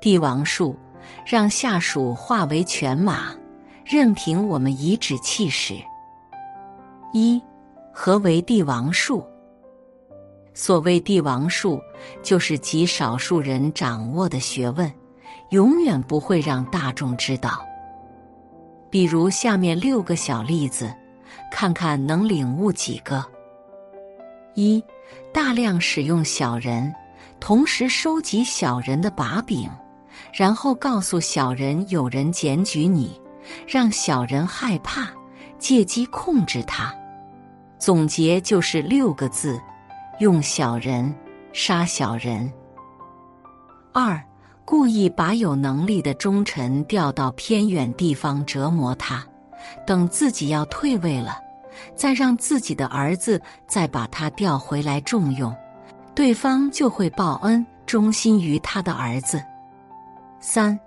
帝王术，让下属化为犬马，任凭我们颐指气使。一，何为帝王术？所谓帝王术，就是极少数人掌握的学问，永远不会让大众知道。比如下面六个小例子，看看能领悟几个。一，大量使用小人，同时收集小人的把柄。然后告诉小人有人检举你，让小人害怕，借机控制他。总结就是六个字：用小人杀小人。二，故意把有能力的忠臣调到偏远地方折磨他，等自己要退位了，再让自己的儿子再把他调回来重用，对方就会报恩，忠心于他的儿子。三，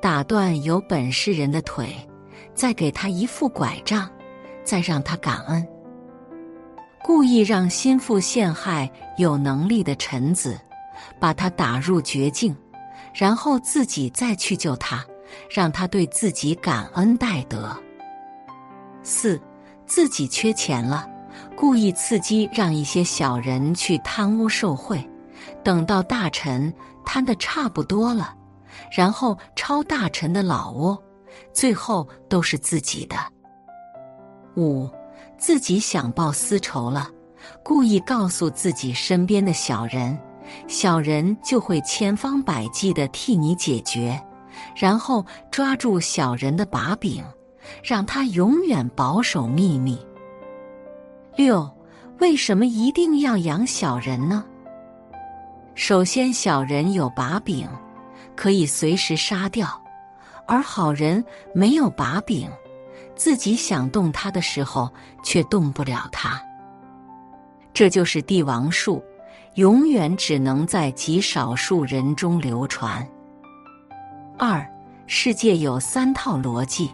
打断有本事人的腿，再给他一副拐杖，再让他感恩。故意让心腹陷害有能力的臣子，把他打入绝境，然后自己再去救他，让他对自己感恩戴德。四，自己缺钱了，故意刺激让一些小人去贪污受贿，等到大臣贪的差不多了。然后抄大臣的老窝，最后都是自己的。五，自己想报私仇了，故意告诉自己身边的小人，小人就会千方百计的替你解决，然后抓住小人的把柄，让他永远保守秘密。六，为什么一定要养小人呢？首先，小人有把柄。可以随时杀掉，而好人没有把柄，自己想动他的时候却动不了他。这就是帝王术，永远只能在极少数人中流传。二，世界有三套逻辑，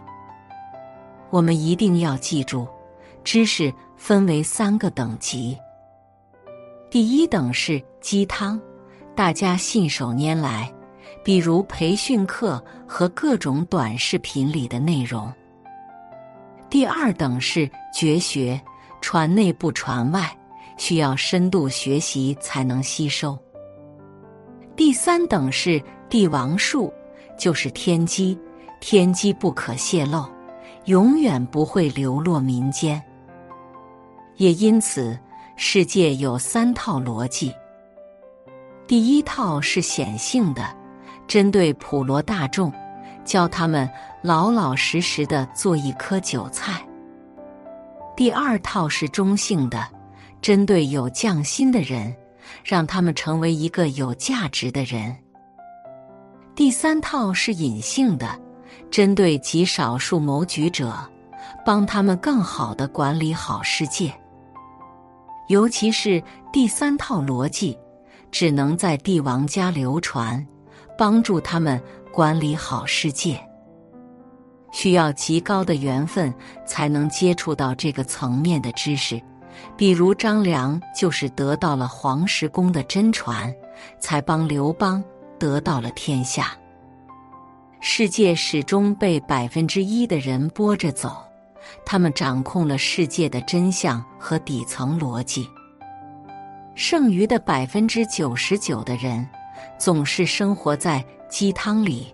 我们一定要记住，知识分为三个等级。第一等是鸡汤，大家信手拈来。比如培训课和各种短视频里的内容。第二等是绝学，传内不传外，需要深度学习才能吸收。第三等是帝王术，就是天机，天机不可泄露，永远不会流落民间。也因此，世界有三套逻辑。第一套是显性的。针对普罗大众，教他们老老实实的做一颗韭菜。第二套是中性的，针对有匠心的人，让他们成为一个有价值的人。第三套是隐性的，针对极少数谋局者，帮他们更好的管理好世界。尤其是第三套逻辑，只能在帝王家流传。帮助他们管理好世界，需要极高的缘分才能接触到这个层面的知识。比如张良就是得到了黄石公的真传，才帮刘邦得到了天下。世界始终被百分之一的人拨着走，他们掌控了世界的真相和底层逻辑，剩余的百分之九十九的人。总是生活在鸡汤里，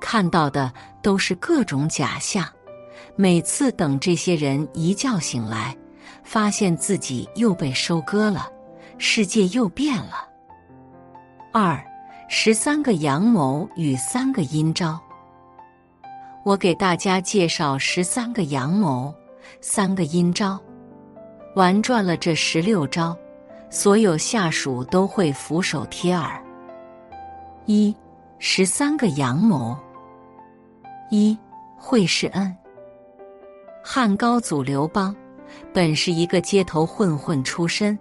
看到的都是各种假象。每次等这些人一觉醒来，发现自己又被收割了，世界又变了。二十三个阳谋与三个阴招。我给大家介绍十三个阳谋，三个阴招。玩转了这十六招，所有下属都会俯首帖耳。一十三个阳谋。一惠世恩。汉高祖刘邦本是一个街头混混出身，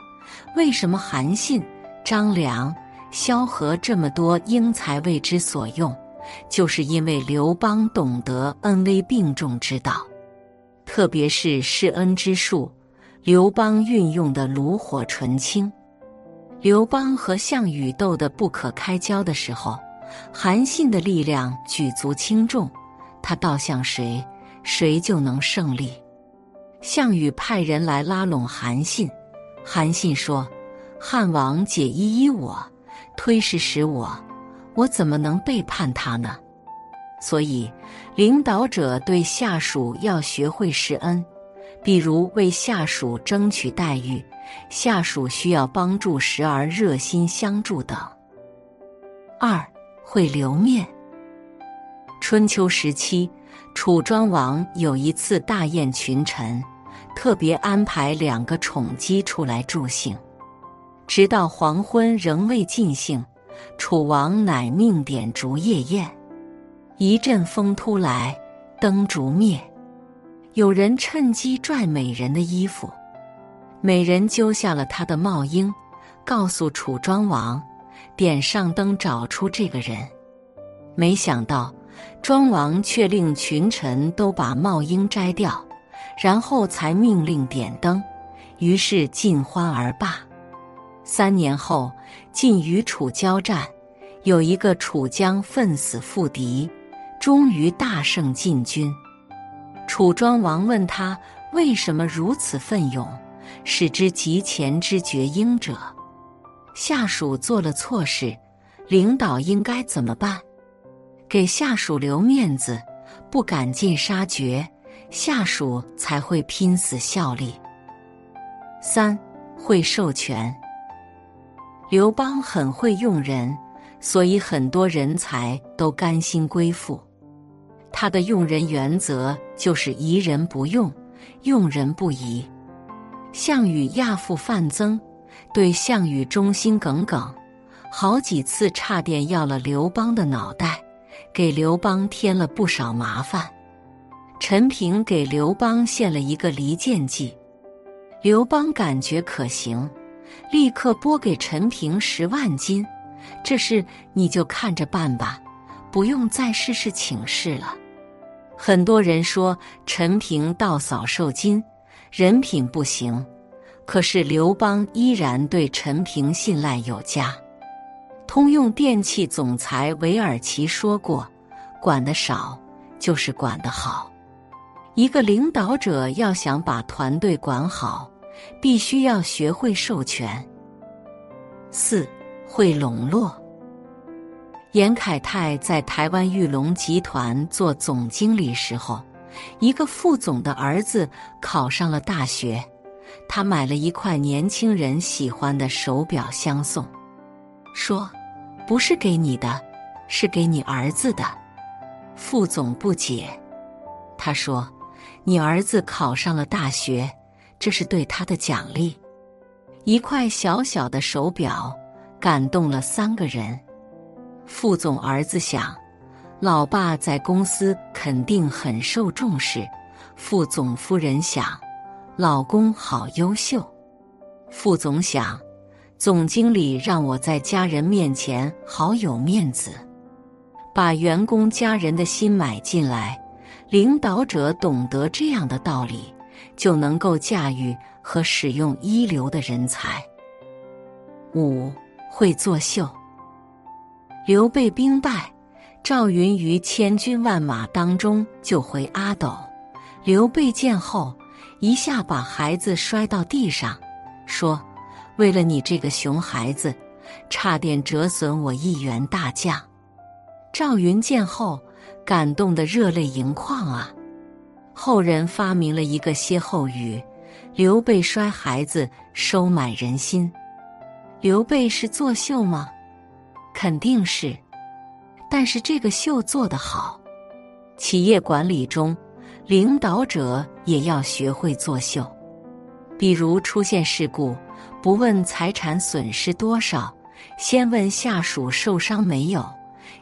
为什么韩信、张良？萧何这么多英才为之所用，就是因为刘邦懂得恩威并重之道，特别是施恩之术，刘邦运用的炉火纯青。刘邦和项羽斗得不可开交的时候，韩信的力量举足轻重，他倒向谁，谁就能胜利。项羽派人来拉拢韩信，韩信说：“汉王解依依我。”推事使我，我怎么能背叛他呢？所以，领导者对下属要学会施恩，比如为下属争取待遇，下属需要帮助时而热心相助等。二会留面。春秋时期，楚庄王有一次大宴群臣，特别安排两个宠姬出来助兴。直到黄昏仍未尽兴，楚王乃命点烛夜宴。一阵风突来，灯烛灭，有人趁机拽美人的衣服，美人揪下了他的帽缨，告诉楚庄王：“点上灯，找出这个人。”没想到，庄王却令群臣都把帽缨摘掉，然后才命令点灯，于是尽欢而罢。三年后，晋与楚交战，有一个楚将奋死赴敌，终于大胜晋军。楚庄王问他为什么如此奋勇，使之及前之绝应者。下属做了错事，领导应该怎么办？给下属留面子，不赶尽杀绝，下属才会拼死效力。三会授权。刘邦很会用人，所以很多人才都甘心归附。他的用人原则就是疑人不用，用人不疑。项羽亚父范增对项羽忠心耿耿，好几次差点要了刘邦的脑袋，给刘邦添了不少麻烦。陈平给刘邦献了一个离间计，刘邦感觉可行。立刻拨给陈平十万金，这事你就看着办吧，不用再事事请示了。很多人说陈平道嫂受金，人品不行，可是刘邦依然对陈平信赖有加。通用电气总裁韦尔奇说过：“管得少就是管得好。”一个领导者要想把团队管好。必须要学会授权。四会笼络。严凯泰在台湾玉龙集团做总经理时候，一个副总的儿子考上了大学，他买了一块年轻人喜欢的手表相送，说：“不是给你的，是给你儿子的。”副总不解，他说：“你儿子考上了大学。”这是对他的奖励，一块小小的手表感动了三个人。副总儿子想，老爸在公司肯定很受重视。副总夫人想，老公好优秀。副总想，总经理让我在家人面前好有面子，把员工家人的心买进来。领导者懂得这样的道理。就能够驾驭和使用一流的人才。五会作秀。刘备兵败，赵云于千军万马当中救回阿斗。刘备见后，一下把孩子摔到地上，说：“为了你这个熊孩子，差点折损我一员大将。”赵云见后，感动得热泪盈眶啊。后人发明了一个歇后语：“刘备摔孩子，收买人心。”刘备是作秀吗？肯定是。但是这个秀做得好，企业管理中，领导者也要学会作秀。比如出现事故，不问财产损失多少，先问下属受伤没有，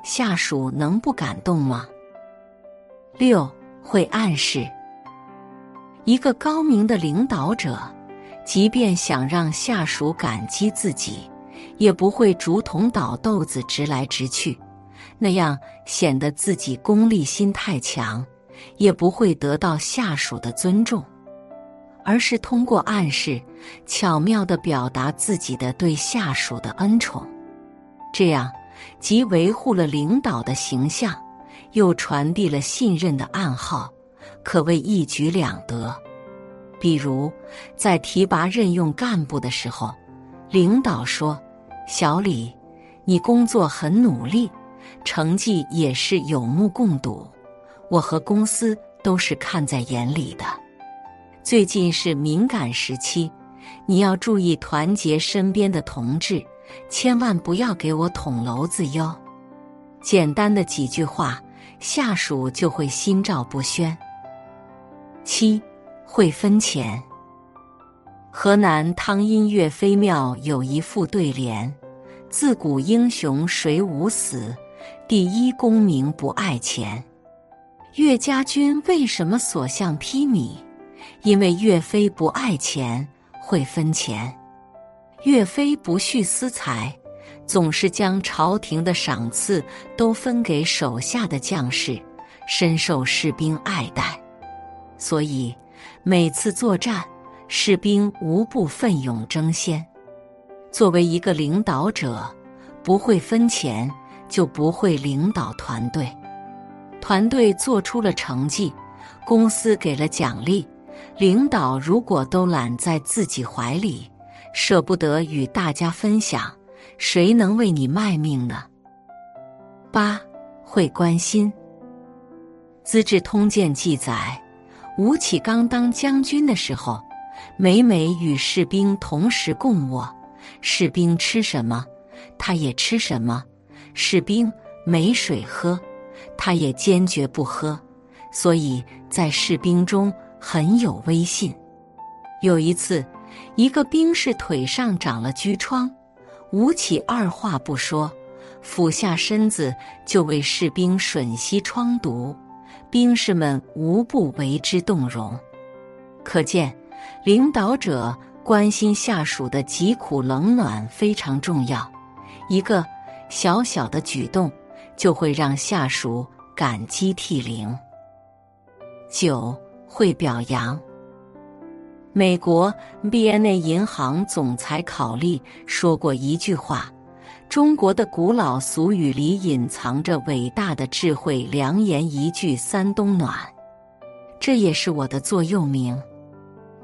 下属能不感动吗？六会暗示。一个高明的领导者，即便想让下属感激自己，也不会竹筒倒豆子直来直去，那样显得自己功利心太强，也不会得到下属的尊重。而是通过暗示，巧妙的表达自己的对下属的恩宠，这样既维护了领导的形象，又传递了信任的暗号，可谓一举两得。比如在提拔任用干部的时候，领导说：“小李，你工作很努力，成绩也是有目共睹，我和公司都是看在眼里的。”最近是敏感时期，你要注意团结身边的同志，千万不要给我捅娄子哟。简单的几句话，下属就会心照不宣。七会分钱。河南汤阴岳飞庙有一副对联：“自古英雄谁无死，第一功名不爱钱。”岳家军为什么所向披靡？因为岳飞不爱钱，会分钱。岳飞不蓄私财，总是将朝廷的赏赐都分给手下的将士，深受士兵爱戴。所以每次作战，士兵无不奋勇争先。作为一个领导者，不会分钱，就不会领导团队。团队做出了成绩，公司给了奖励。领导如果都揽在自己怀里，舍不得与大家分享，谁能为你卖命呢？八会关心，《资治通鉴》记载，吴起刚当将军的时候，每每与士兵同时共卧，士兵吃什么，他也吃什么；士兵没水喝，他也坚决不喝。所以在士兵中。很有威信。有一次，一个兵士腿上长了疽疮，吴起二话不说，俯下身子就为士兵吮吸疮毒，兵士们无不为之动容。可见，领导者关心下属的疾苦冷暖非常重要。一个小小的举动，就会让下属感激涕零。九。会表扬。美国 BNA 银行总裁考利说过一句话：“中国的古老俗语里隐藏着伟大的智慧良言一句三冬暖。”这也是我的座右铭。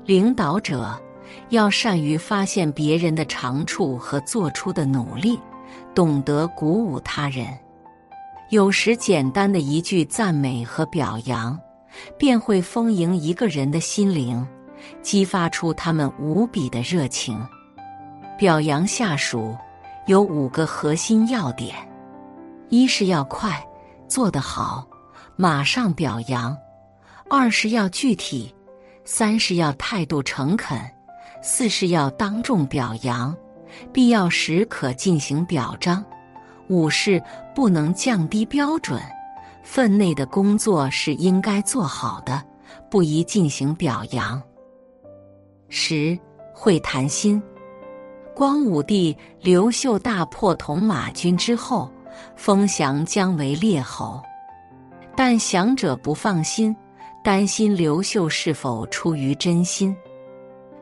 领导者要善于发现别人的长处和做出的努力，懂得鼓舞他人。有时简单的一句赞美和表扬。便会丰盈一个人的心灵，激发出他们无比的热情。表扬下属有五个核心要点：一是要快，做得好，马上表扬；二是要具体；三是要态度诚恳；四是要当众表扬，必要时可进行表彰；五是不能降低标准。分内的工作是应该做好的，不宜进行表扬。十会谈心。光武帝刘秀大破铜马军之后，封降姜为列侯，但降者不放心，担心刘秀是否出于真心。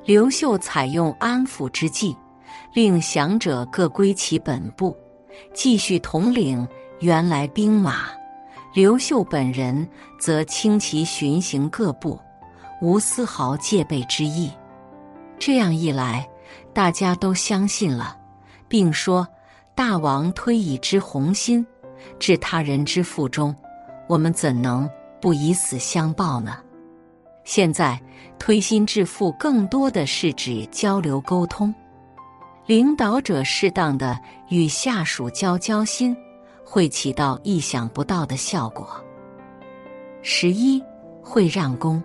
刘秀采用安抚之计，令降者各归其本部，继续统领原来兵马。刘秀本人则轻骑巡行各部，无丝毫戒备之意。这样一来，大家都相信了，并说：“大王推以之宏心，置他人之腹中，我们怎能不以死相报呢？”现在推心置腹，更多的是指交流沟通。领导者适当的与下属交交心，会起到意想不到的效果。十一会让功。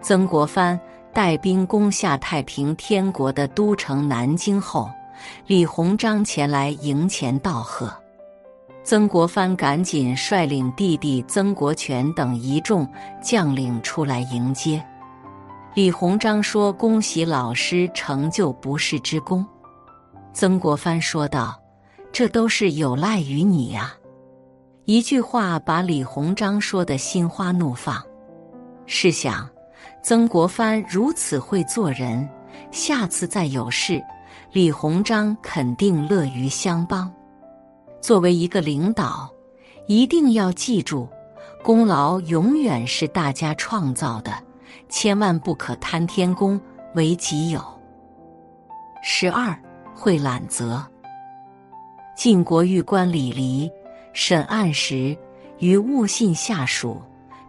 曾国藩带兵攻下太平天国的都城南京后，李鸿章前来迎前道贺。曾国藩赶紧率领弟弟曾国荃等一众将领出来迎接。李鸿章说：“恭喜老师成就不世之功。”曾国藩说道：“这都是有赖于你呀！”一句话把李鸿章说的心花怒放。试想，曾国藩如此会做人，下次再有事，李鸿章肯定乐于相帮。作为一个领导，一定要记住，功劳永远是大家创造的，千万不可贪天功为己有。十二。会揽责。晋国玉官李黎审案时，于误信下属，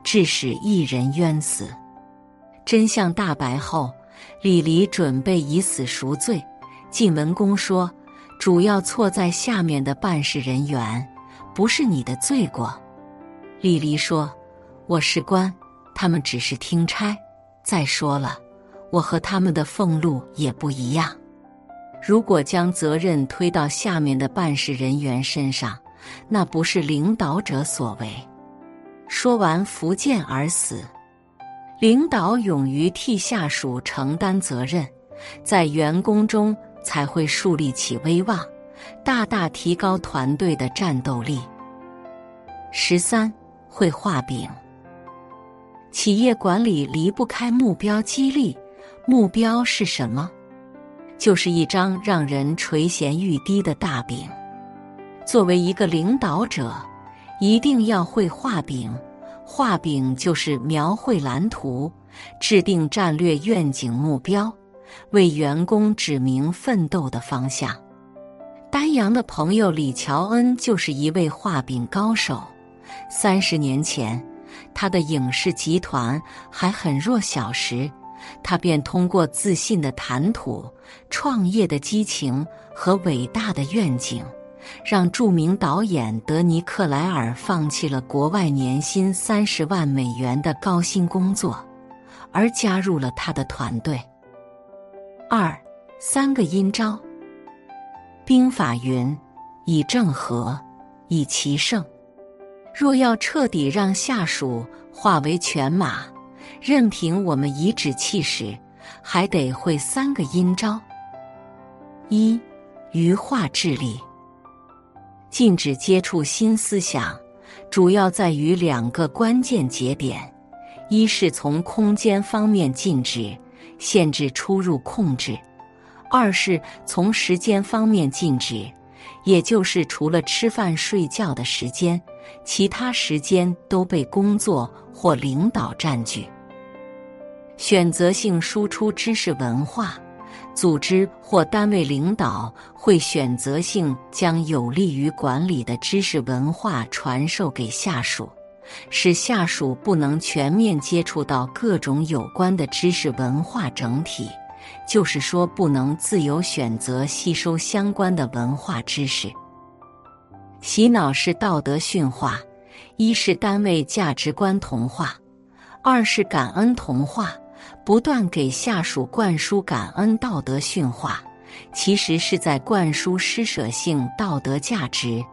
致使一人冤死。真相大白后，李黎准备以死赎罪。晋文公说：“主要错在下面的办事人员，不是你的罪过。”李黎说：“我是官，他们只是听差。再说了，我和他们的俸禄也不一样。”如果将责任推到下面的办事人员身上，那不是领导者所为。说完，伏剑而死。领导勇于替下属承担责任，在员工中才会树立起威望，大大提高团队的战斗力。十三，会画饼。企业管理离不开目标激励，目标是什么？就是一张让人垂涎欲滴的大饼。作为一个领导者，一定要会画饼。画饼就是描绘蓝图，制定战略愿景目标，为员工指明奋斗的方向。丹阳的朋友李乔恩就是一位画饼高手。三十年前，他的影视集团还很弱小时。他便通过自信的谈吐、创业的激情和伟大的愿景，让著名导演德尼克莱尔放弃了国外年薪三十万美元的高薪工作，而加入了他的团队。二三个阴招。兵法云：“以正合，以奇胜。”若要彻底让下属化为犬马。任凭我们颐指气使，还得会三个阴招。一，愚化智力。禁止接触新思想，主要在于两个关键节点：一是从空间方面禁止，限制出入控制；二是从时间方面禁止，也就是除了吃饭睡觉的时间，其他时间都被工作或领导占据。选择性输出知识文化，组织或单位领导会选择性将有利于管理的知识文化传授给下属，使下属不能全面接触到各种有关的知识文化整体，就是说不能自由选择吸收相关的文化知识。洗脑是道德训化，一是单位价值观同化，二是感恩同化。不断给下属灌输感恩道德训话，其实是在灌输施舍性道德价值，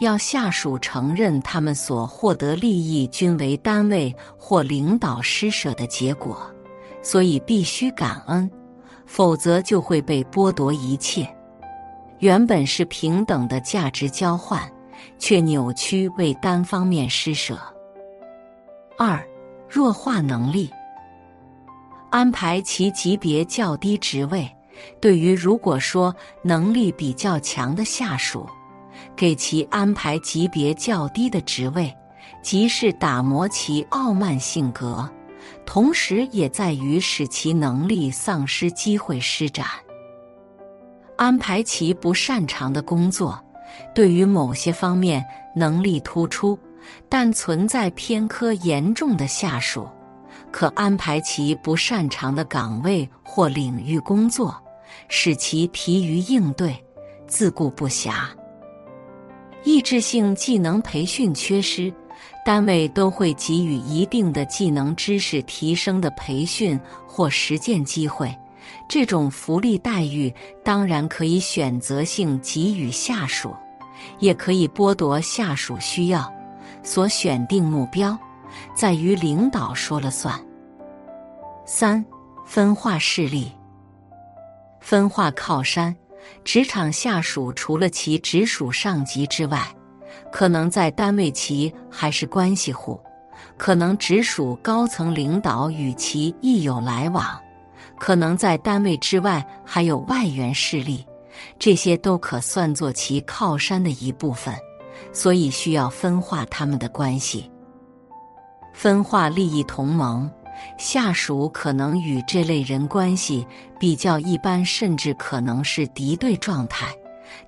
要下属承认他们所获得利益均为单位或领导施舍的结果，所以必须感恩，否则就会被剥夺一切。原本是平等的价值交换，却扭曲为单方面施舍。二，弱化能力。安排其级别较低职位，对于如果说能力比较强的下属，给其安排级别较低的职位，即是打磨其傲慢性格，同时也在于使其能力丧失机会施展。安排其不擅长的工作，对于某些方面能力突出，但存在偏科严重的下属。可安排其不擅长的岗位或领域工作，使其疲于应对，自顾不暇。意志性技能培训缺失，单位都会给予一定的技能知识提升的培训或实践机会。这种福利待遇当然可以选择性给予下属，也可以剥夺下属需要。所选定目标，在于领导说了算。三、分化势力，分化靠山。职场下属除了其直属上级之外，可能在单位其还是关系户，可能直属高层领导与其亦有来往，可能在单位之外还有外援势力，这些都可算作其靠山的一部分，所以需要分化他们的关系，分化利益同盟。下属可能与这类人关系比较一般，甚至可能是敌对状态。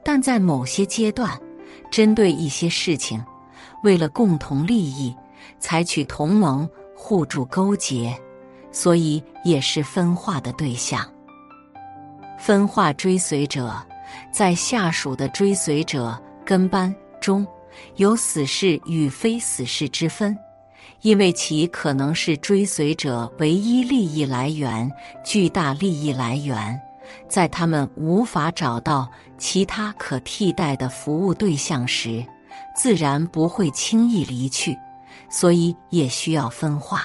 但在某些阶段，针对一些事情，为了共同利益，采取同盟互助勾结，所以也是分化的对象。分化追随者，在下属的追随者跟班中有死士与非死士之分。因为其可能是追随者唯一利益来源、巨大利益来源，在他们无法找到其他可替代的服务对象时，自然不会轻易离去，所以也需要分化。